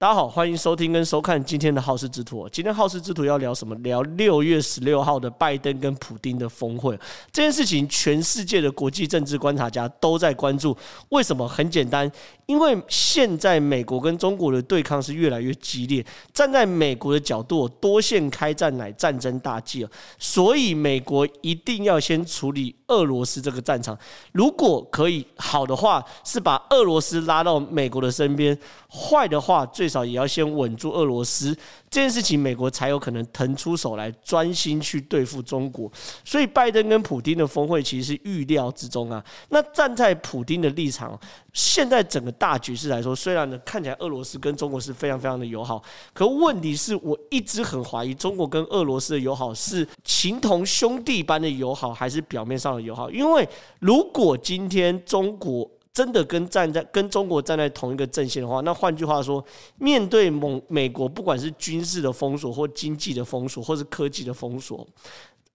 大家好，欢迎收听跟收看今天的《好事之徒》。今天《好事之徒》要聊什么？聊六月十六号的拜登跟普丁的峰会这件事情，全世界的国际政治观察家都在关注。为什么？很简单。因为现在美国跟中国的对抗是越来越激烈，站在美国的角度，多线开战乃战争大忌，所以美国一定要先处理俄罗斯这个战场。如果可以好的话，是把俄罗斯拉到美国的身边；坏的话，最至少也要先稳住俄罗斯。这件事情，美国才有可能腾出手来专心去对付中国。所以，拜登跟普丁的峰会其实是预料之中啊。那站在普丁的立场，现在整个大局势来说，虽然呢看起来俄罗斯跟中国是非常非常的友好，可问题是我一直很怀疑中国跟俄罗斯的友好是情同兄弟般的友好，还是表面上的友好？因为如果今天中国真的跟站在跟中国站在同一个阵线的话，那换句话说，面对美美国，不管是军事的封锁，或经济的封锁，或是科技的封锁，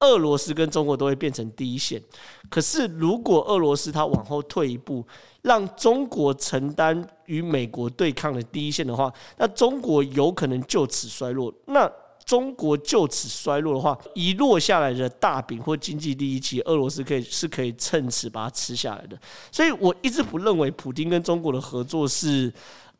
俄罗斯跟中国都会变成第一线。可是，如果俄罗斯它往后退一步，让中国承担与美国对抗的第一线的话，那中国有可能就此衰落。那中国就此衰落的话，遗落下来的大饼或经济利益，其俄罗斯可以是可以趁此把它吃下来的。所以我一直不认为普京跟中国的合作是。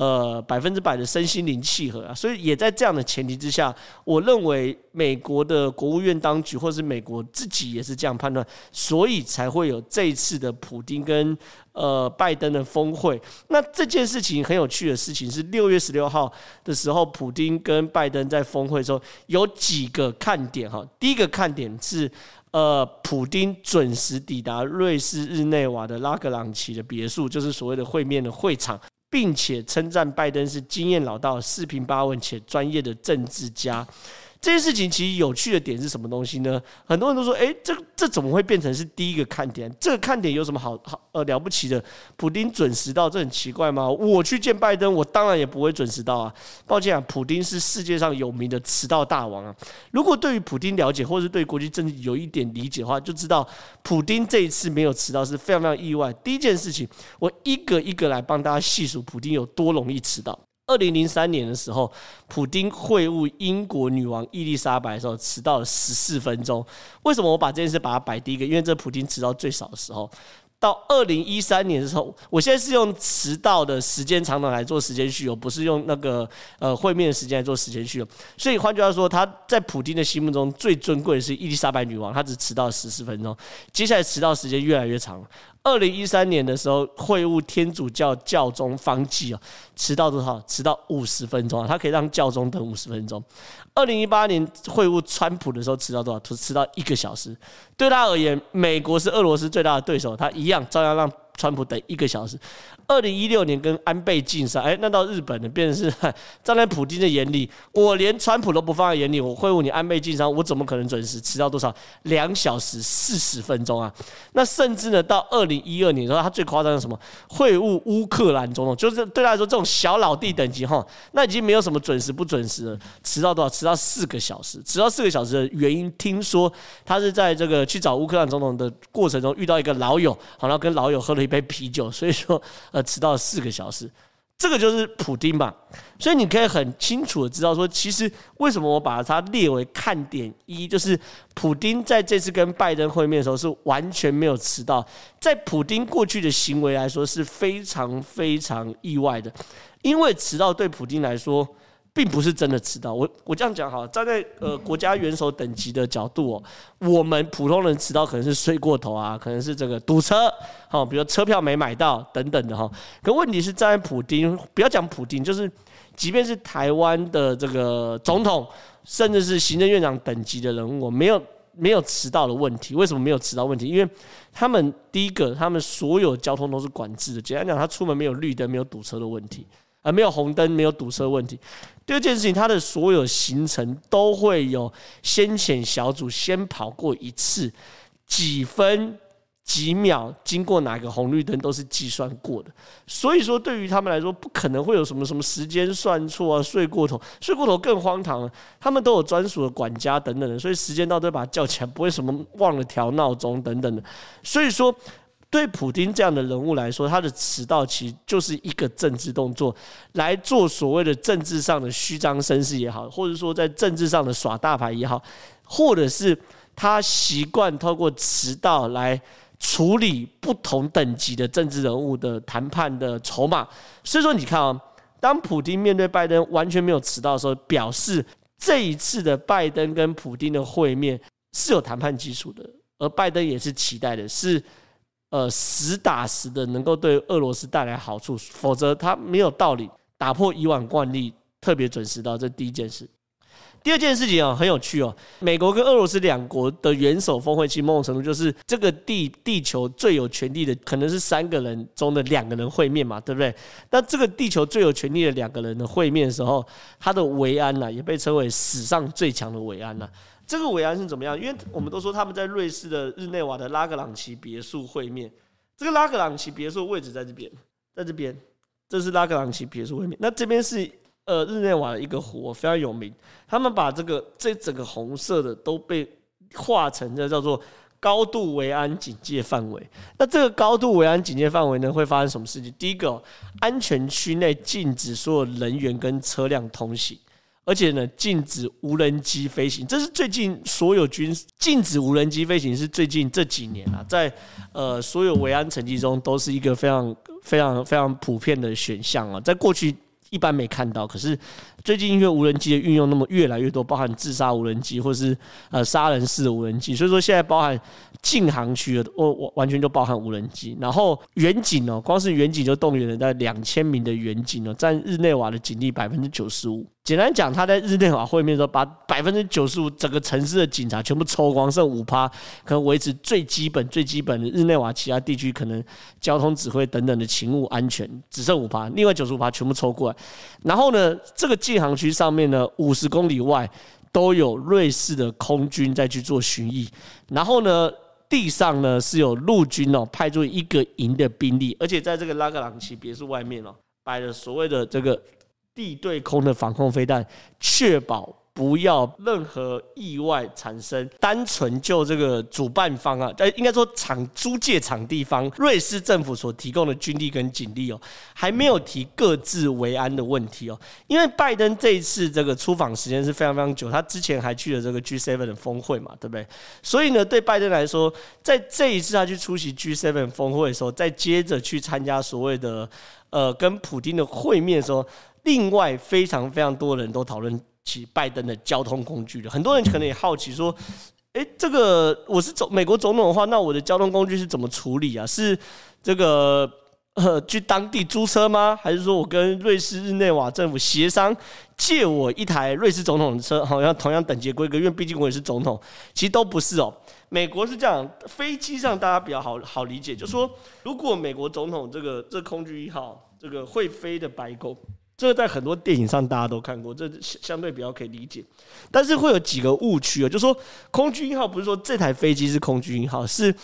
呃，百分之百的身心灵契合啊，所以也在这样的前提之下，我认为美国的国务院当局或是美国自己也是这样判断，所以才会有这一次的普丁跟呃拜登的峰会。那这件事情很有趣的事情是，六月十六号的时候，普丁跟拜登在峰会的时候有几个看点哈。第一个看点是，呃，普丁准时抵达瑞士日内瓦的拉格朗奇的别墅，就是所谓的会面的会场。并且称赞拜登是经验老道、四平八稳且专业的政治家。这件事情其实有趣的点是什么东西呢？很多人都说：“诶，这这怎么会变成是第一个看点？这个看点有什么好好呃了不起的？普丁准时到，这很奇怪吗？我去见拜登，我当然也不会准时到啊。抱歉啊，普丁是世界上有名的迟到大王啊。如果对于普丁了解，或是对国际政治有一点理解的话，就知道普丁这一次没有迟到是非常非常意外。第一件事情，我一个一个来帮大家细数普丁有多容易迟到。”二零零三年的时候，普丁会晤英国女王伊丽莎白的时候，迟到了十四分钟。为什么我把这件事把它摆第一个？因为这普丁迟到最少的时候。到二零一三年的时候，我现在是用迟到的时间长短来做时间序，我不是用那个呃会面的时间来做时间序。所以换句话说，他在普丁的心目中最尊贵的是伊丽莎白女王，她只迟到十四分钟。接下来迟到时间越来越长。二零一三年的时候，会晤天主教教宗方济啊，迟到多少？迟到五十分钟啊，他可以让教宗等五十分钟。二零一八年会晤川普的时候，迟到多少？迟到一个小时。对他而言，美国是俄罗斯最大的对手，他一样照样让川普等一个小时。二零一六年跟安倍晋三，哎，那到日本呢，变成是 站在普京的眼里，我连川普都不放在眼里，我会晤你安倍晋三，我怎么可能准时？迟到多少？两小时四十分钟啊！那甚至呢，到二零一二年的时候，他最夸张的什么？会晤乌克兰总统，就是对他来说这种小老弟等级哈，那已经没有什么准时不准时了。迟到多少？迟到四个小时。迟到四个小时的原因，听说他是在这个去找乌克兰总统的过程中遇到一个老友，好，然后跟老友喝了一杯啤酒，所以说呃。迟到四个小时，这个就是普丁吧。所以你可以很清楚的知道说，其实为什么我把它列为看点一，就是普丁在这次跟拜登会面的时候是完全没有迟到，在普丁过去的行为来说是非常非常意外的，因为迟到对普丁来说。并不是真的迟到，我我这样讲哈，站在呃国家元首等级的角度哦，我们普通人迟到可能是睡过头啊，可能是这个堵车，好，比如车票没买到等等的哈。可问题是站在普丁，不要讲普丁，就是即便是台湾的这个总统，甚至是行政院长等级的人物，我没有没有迟到的问题。为什么没有迟到问题？因为他们第一个，他们所有交通都是管制的，简单讲，他出门没有绿灯，没有堵车的问题。而没有红灯，没有堵车问题。第二件事情，他的所有行程都会有先遣小组先跑过一次，几分几秒经过哪个红绿灯都是计算过的。所以说，对于他们来说，不可能会有什么什么时间算错啊、睡过头、睡过头更荒唐了。他们都有专属的管家等等的，所以时间到都会把他叫起来，不会什么忘了调闹钟等等的。所以说。对普丁这样的人物来说，他的迟到其实就是一个政治动作，来做所谓的政治上的虚张声势也好，或者说在政治上的耍大牌也好，或者是他习惯透过迟到来处理不同等级的政治人物的谈判的筹码。所以说，你看啊、当普丁面对拜登完全没有迟到的时候，表示这一次的拜登跟普丁的会面是有谈判基础的。而拜登也是期待的，是呃实打实的能够对俄罗斯带来好处，否则他没有道理打破以往惯例，特别准时到。这第一件事。第二件事情啊，很有趣哦。美国跟俄罗斯两国的元首峰会，其实某种程度就是这个地地球最有权力的，可能是三个人中的两个人会面嘛，对不对？那这个地球最有权力的两个人的会面的时候，他的维安呐，也被称为史上最强的维安呐。这个维安是怎么样？因为我们都说他们在瑞士的日内瓦的拉格朗奇别墅会面。这个拉格朗奇别墅位置在这边，在这边，这是拉格朗奇别墅会面。那这边是呃日内瓦的一个湖，非常有名。他们把这个这整个红色的都被画成这叫做高度维安警戒范围。那这个高度维安警戒范围呢，会发生什么事情？第一个，安全区内禁止所有人员跟车辆通行。而且呢，禁止无人机飞行，这是最近所有军禁止无人机飞行是最近这几年啊，在呃所有维安成绩中都是一个非常非常非常普遍的选项啊，在过去一般没看到，可是最近因为无人机的运用那么越来越多，包含自杀无人机或是呃杀人式的无人机，所以说现在包含。禁航区的，我我完全就包含无人机，然后远景哦，光是远景就动员了在两千名的远景哦，占日内瓦的警力百分之九十五。简单讲，他在日内瓦会面的时候，把百分之九十五整个城市的警察全部抽光，剩五趴，可能维持最基本最基本的日内瓦其他地区可能交通指挥等等的勤务安全，只剩五趴，另外九十五趴全部抽过来。然后呢，这个禁航区上面呢，五十公里外都有瑞士的空军在去做巡弋，然后呢。地上呢是有陆军哦派出一个营的兵力，而且在这个拉格朗奇别墅外面哦摆了所谓的这个地对空的防空飞弹，确保。不要任何意外产生，单纯就这个主办方啊，呃，应该说场租借场地方，瑞士政府所提供的军力跟警力哦，还没有提各自维安的问题哦。因为拜登这一次这个出访时间是非常非常久，他之前还去了这个 G7 的峰会嘛，对不对？所以呢，对拜登来说，在这一次他去出席 G7 峰会的时候，再接着去参加所谓的呃跟普丁的会面的时候，另外非常非常多人都讨论。起拜登的交通工具的，很多人可能也好奇说：“诶，这个我是总美国总统的话，那我的交通工具是怎么处理啊？是这个呃去当地租车吗？还是说我跟瑞士日内瓦政府协商借我一台瑞士总统的车，好像同样等级规格？因为毕竟我也是总统，其实都不是哦。美国是这样，飞机上大家比较好好理解，就是说如果美国总统这个这空军一号这个会飞的白宫。”这个在很多电影上大家都看过，这相对比较可以理解，但是会有几个误区啊，就是说空军一号不是说这台飞机是空军一号，是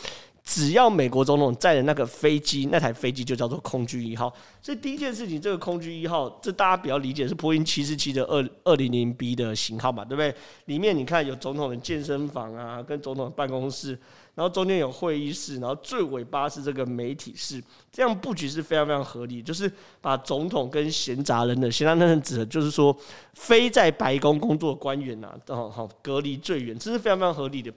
只要美国总统载的那个飞机，那台飞机就叫做空军一号。所以第一件事情，这个空军一号，这大家比较理解是波音七四七的二二零零 B 的型号嘛，对不对？里面你看有总统的健身房啊，跟总统的办公室。然后中间有会议室，然后最尾巴是这个媒体室，这样布局是非常非常合理。就是把总统跟闲杂人的闲杂人指的就是说非在白宫工作官员呐，哦好隔离最远，这是非常非常合理的。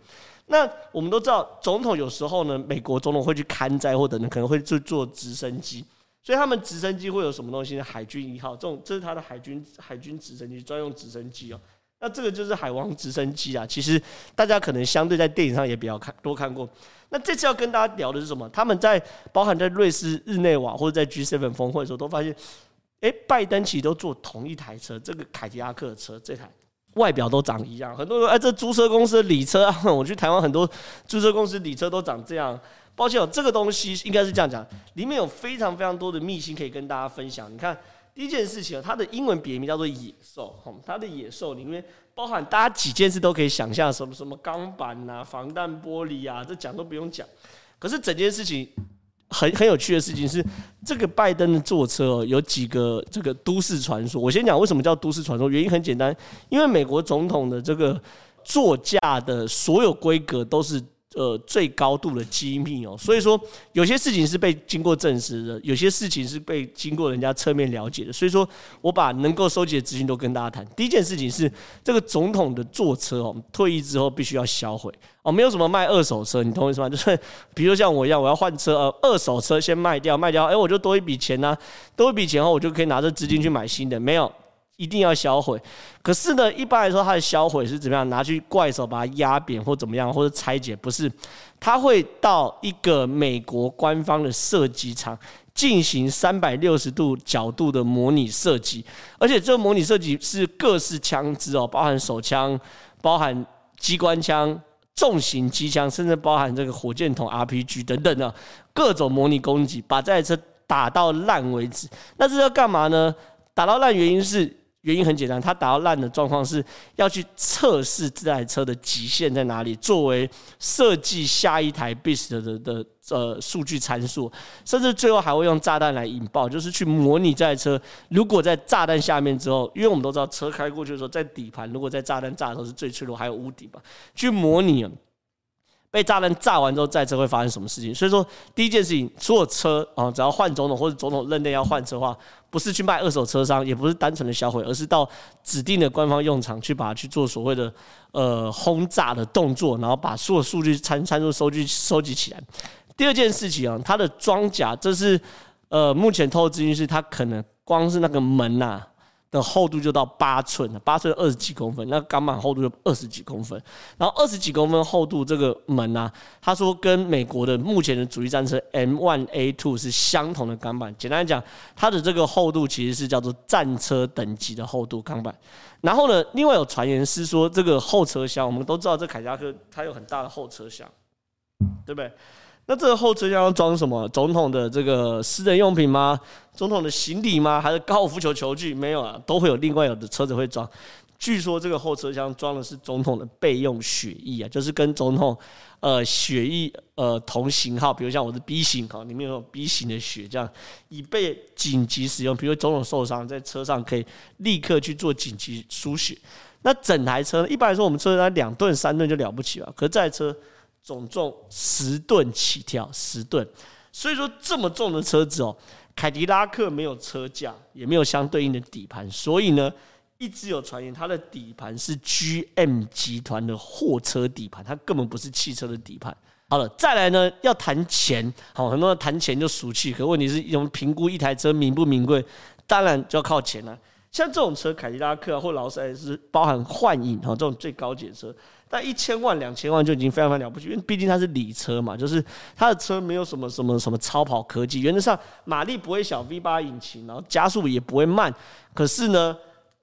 那我们都知道，总统有时候呢，美国总统会去看灾或者呢可能会去坐直升机，所以他们直升机会有什么东西呢？海军一号这种，这是他的海军海军直升机专用直升机哦。那这个就是海王直升机啊，其实大家可能相对在电影上也比较看多看过。那这次要跟大家聊的是什么？他们在包含在瑞士日内瓦或者在 G7 峰会的时候，都发现，哎，拜登其实都坐同一台车，这个凯迪拉克的车，这台外表都长一样。很多人哎，这租车公司的礼车啊，我去台湾很多租车公司礼车都长这样。抱歉哦，这个东西应该是这样讲，里面有非常非常多的秘辛可以跟大家分享。你看。第一件事情，它的英文别名叫做野兽，它的野兽里面包含大家几件事都可以想象，什么什么钢板呐、防弹玻璃啊，这讲都不用讲。可是整件事情很很有趣的事情是，这个拜登的坐车有几个这个都市传说。我先讲为什么叫都市传说，原因很简单，因为美国总统的这个座驾的所有规格都是。呃最高度的机密哦。所以说，有些事情是被经过证实的，有些事情是被经过人家侧面了解的。所以说我把能够收集的资讯都跟大家谈。第一件事情是这个总统的坐车哦，退役之后必须要销毁哦，没有什么卖二手车，你懂我意思吗？就是比如说像我一样，我要换车，呃，二手车先卖掉，卖掉，哎，我就多一笔钱呢，多一笔钱后，我就可以拿着资金去买新的，没有。一定要销毁，可是呢，一般来说，它的销毁是怎么样？拿去怪手把它压扁，或怎么样，或者拆解？不是，它会到一个美国官方的射击场进行三百六十度角度的模拟射击，而且这个模拟射击是各式枪支哦，包含手枪、包含机关枪、重型机枪，甚至包含这个火箭筒、RPG 等等的各种模拟攻击，把这台车打到烂为止。那这要干嘛呢？打到烂原因是。原因很简单，它打到烂的状况是要去测试这台车的极限在哪里，作为设计下一台 Beast 的的，呃数据参数，甚至最后还会用炸弹来引爆，就是去模拟这台车如果在炸弹下面之后，因为我们都知道车开过去的时候，在底盘如果在炸弹炸的时候是最脆弱，还有屋顶嘛，去模拟。被炸弹炸完之后，这车会发生什么事情？所以说，第一件事情，所有车啊，只要换总统或者总统任内要换车的话，不是去卖二手车商，也不是单纯的销毁，而是到指定的官方用场去把它去做所谓的呃轰炸的动作，然后把所有数据参参数收据收集起来。第二件事情啊，它的装甲，这是呃目前透露资讯是，它可能光是那个门呐、的厚度就到八寸了，八寸二十几公分，那钢板厚度就二十几公分，然后二十几公分厚度这个门啊，他说跟美国的目前的主力战车 M1A2 是相同的钢板。简单来讲，它的这个厚度其实是叫做战车等级的厚度钢板。然后呢，另外有传言是说，这个后车厢，我们都知道这凯迪拉克它有很大的后车厢，对不对？那这个后车厢要装什么？总统的这个私人用品吗？总统的行李吗？还是高尔夫球球具？没有啊，都会有另外有的车子会装。据说这个后车厢装的是总统的备用血液啊，就是跟总统呃血液呃同型号，比如像我是 B 型哈，里面有 B 型的血，这样以备紧急使用。比如总统受伤，在车上可以立刻去做紧急输血。那整台车呢，一般来说我们车上两吨三吨就了不起了，可是这台车。总重十吨起跳，十吨，所以说这么重的车子哦，凯迪拉克没有车架，也没有相对应的底盘，所以呢，一直有传言它的底盘是 GM 集团的货车底盘，它根本不是汽车的底盘。好了，再来呢，要谈钱，好，很多人谈钱就俗气，可问题是用评估一台车名不名贵，当然就要靠钱了。像这种车，凯迪拉克或劳斯莱斯，包含幻影哈，这种最高级的车。但一千万、两千万就已经非常非常了不起，因为毕竟它是礼车嘛，就是它的车没有什么什么什么超跑科技，原则上马力不会小，V 八引擎，然后加速也不会慢。可是呢，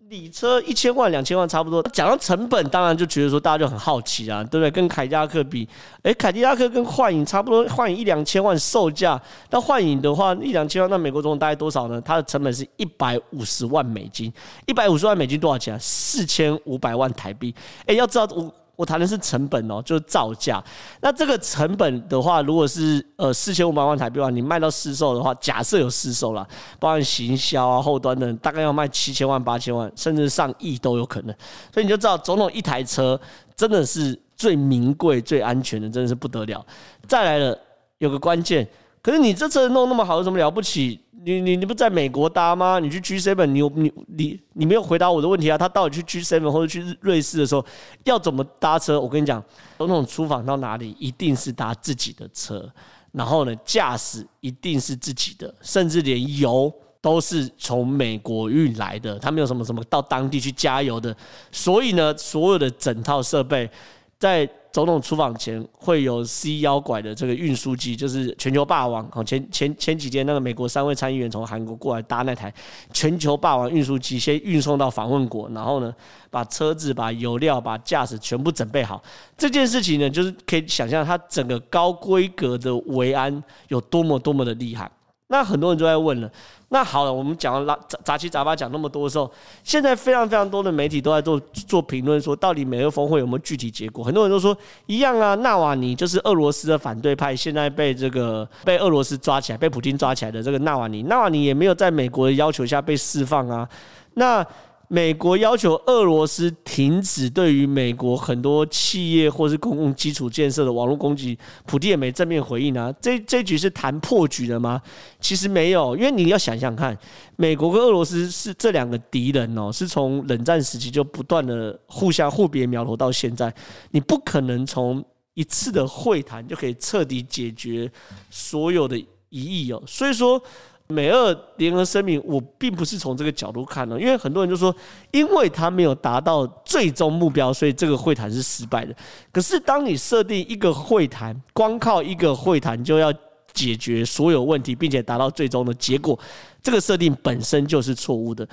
礼车一千万、两千万差不多。讲到成本，当然就觉得说大家就很好奇啊，对不对？跟凯迪拉克比，诶，凯迪拉克跟幻影差不多，幻影一两千万售价，那幻影的话一两千万，那美国总统大概多少呢？它的成本是一百五十万美金，一百五十万美金多少钱啊？四千五百万台币。诶，要知道我。我谈的是成本哦，就是造价。那这个成本的话，如果是呃四千五百万台币的话，你卖到市售的话，假设有市售啦，包含行销啊、后端的，大概要卖七千万、八千万，甚至上亿都有可能。所以你就知道，总统一台车真的是最名贵、最安全的，真的是不得了。再来了，有个关键。可是你这车弄那么好，有什么了不起？你你你不在美国搭吗？你去 G7，你你你你没有回答我的问题啊！他到底去 G7 或者去瑞士的时候要怎么搭车？我跟你讲，总统出访到哪里一定是搭自己的车，然后呢，驾驶一定是自己的，甚至连油都是从美国运来的，他没有什么什么到当地去加油的。所以呢，所有的整套设备在。总统出访前会有 C 幺拐的这个运输机，就是全球霸王。前前前几天那个美国三位参议员从韩国过来搭那台全球霸王运输机，先运送到访问国，然后呢，把车子、把油料、把驾驶全部准备好。这件事情呢，就是可以想象它整个高规格的维安有多么多么的厉害。那很多人就在问了，那好了，我们讲了杂杂七杂八讲那么多的时候，现在非常非常多的媒体都在做做评论，说到底美俄峰会有没有具体结果？很多人都说一样啊，纳瓦尼就是俄罗斯的反对派，现在被这个被俄罗斯抓起来，被普京抓起来的这个纳瓦尼，纳瓦尼也没有在美国的要求下被释放啊。那美国要求俄罗斯停止对于美国很多企业或是公共基础建设的网络攻击，普京也没正面回应啊。这这局是谈破局了吗？其实没有，因为你要想想看，美国跟俄罗斯是这两个敌人哦，是从冷战时期就不断的互相互别苗头到现在，你不可能从一次的会谈就可以彻底解决所有的疑义哦。所以说。美俄联合声明，我并不是从这个角度看的，因为很多人就说，因为他没有达到最终目标，所以这个会谈是失败的。可是，当你设定一个会谈，光靠一个会谈就要解决所有问题，并且达到最终的结果，这个设定本身就是错误的。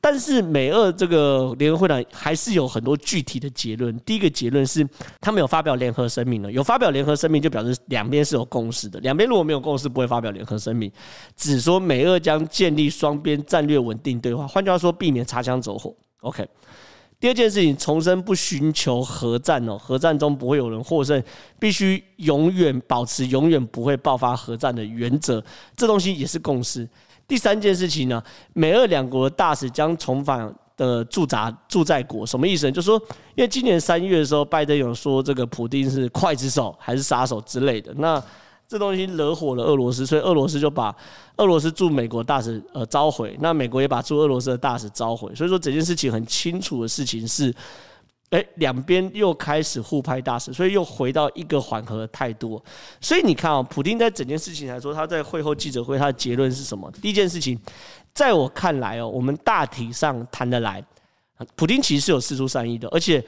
但是美俄这个联合会谈还是有很多具体的结论。第一个结论是，他们有发表联合声明了。有发表联合声明，就表示两边是有共识的。两边如果没有共识，不会发表联合声明。只说美俄将建立双边战略稳定对话，换句话说，避免擦枪走火。OK。第二件事情，重申不寻求核战哦，核战中不会有人获胜，必须永远保持永远不会爆发核战的原则。这东西也是共识。第三件事情呢，美俄两国大使将重返的驻扎驻在国，什么意思呢？就是说，因为今年三月的时候，拜登有说这个普丁是刽子手还是杀手之类的，那这东西惹火了俄罗斯，所以俄罗斯就把俄罗斯驻美国大使呃召回，那美国也把驻俄罗斯的大使召回，所以说整件事情很清楚的事情是。诶，两边又开始互拍大使，所以又回到一个缓和的态度。所以你看啊，普京在整件事情来说，他在会后记者会，他的结论是什么？第一件事情，在我看来哦，我们大体上谈得来，普京其实是有四出善意的，而且。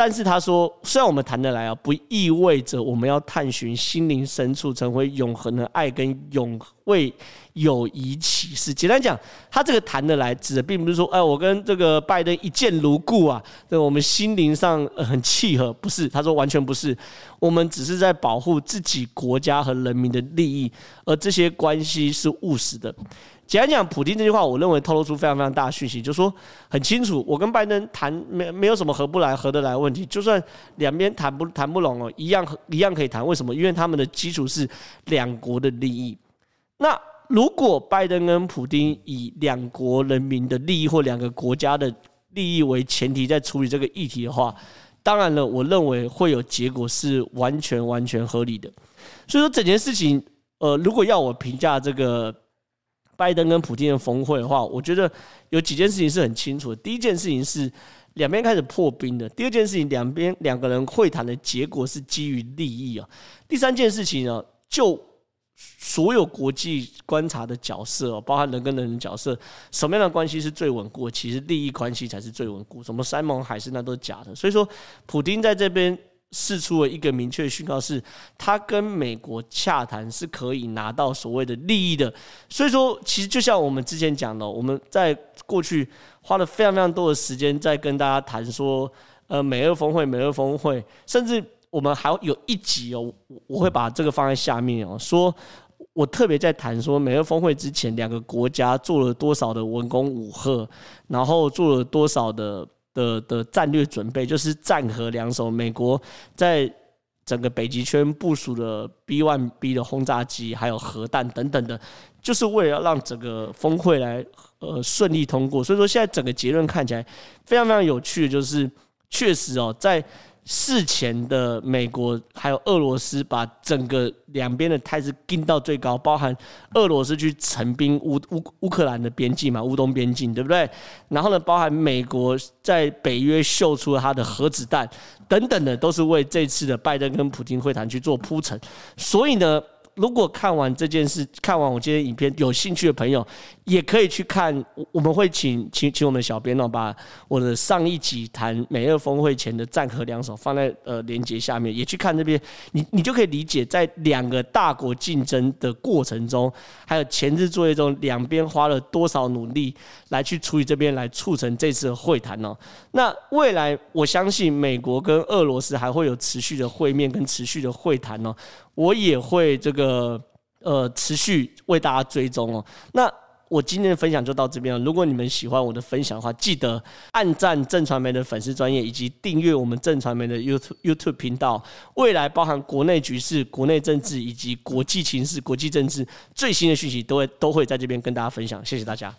但是他说，虽然我们谈得来啊，不意味着我们要探寻心灵深处成为永恒的爱跟永为友谊启示。简单讲，他这个谈得来，指的并不是说，哎，我跟这个拜登一见如故啊，对，我们心灵上很契合，不是。他说完全不是，我们只是在保护自己国家和人民的利益，而这些关系是务实的。简单讲，普京这句话，我认为透露出非常非常大的讯息，就说很清楚，我跟拜登谈没没有什么合不来、合得来的问题，就算两边谈不谈不拢哦，一样一样可以谈。为什么？因为他们的基础是两国的利益。那如果拜登跟普京以两国人民的利益或两个国家的利益为前提在处理这个议题的话，当然了，我认为会有结果是完全完全合理的。所以说整件事情，呃，如果要我评价这个。拜登跟普京的峰会的话，我觉得有几件事情是很清楚的。第一件事情是两边开始破冰的；第二件事情，两边两个人会谈的结果是基于利益啊；第三件事情呢，就所有国际观察的角色，包含人跟人的角色，什么样的关系是最稳固？其实利益关系才是最稳固。什么山盟海誓那都是假的。所以说，普京在这边。释出了一个明确的讯号，是他跟美国洽谈是可以拿到所谓的利益的。所以说，其实就像我们之前讲的，我们在过去花了非常非常多的时间在跟大家谈说，呃，美俄峰会，美俄峰会，甚至我们还有一集哦，我会把这个放在下面哦，说我特别在谈说，美俄峰会之前两个国家做了多少的文攻武吓，然后做了多少的。的的战略准备就是战核两手，美国在整个北极圈部署的 B one B 的轰炸机，还有核弹等等的，就是为了让整个峰会来呃顺利通过。所以说现在整个结论看起来非常非常有趣，就是确实哦，在。事前的美国还有俄罗斯把整个两边的态势盯到最高，包含俄罗斯去陈兵乌乌乌克兰的边境嘛，乌东边境对不对？然后呢，包含美国在北约秀出了它的核子弹等等的，都是为这次的拜登跟普京会谈去做铺陈。所以呢。如果看完这件事，看完我今天影片，有兴趣的朋友也可以去看。我们会请请请我们小编呢，把我的上一集谈美俄峰会前的战和两手放在呃连接下面，也去看这边。你你就可以理解，在两个大国竞争的过程中，还有前置作业中，两边花了多少努力来去处理这边，来促成这次会谈哦。那未来我相信美国跟俄罗斯还会有持续的会面跟持续的会谈哦。我也会这个呃持续为大家追踪哦。那我今天的分享就到这边了。如果你们喜欢我的分享的话，记得按赞郑传媒的粉丝专业，以及订阅我们郑传媒的 YouTube YouTube 频道。未来包含国内局势、国内政治以及国际情势、国际政治最新的讯息，都会都会在这边跟大家分享。谢谢大家。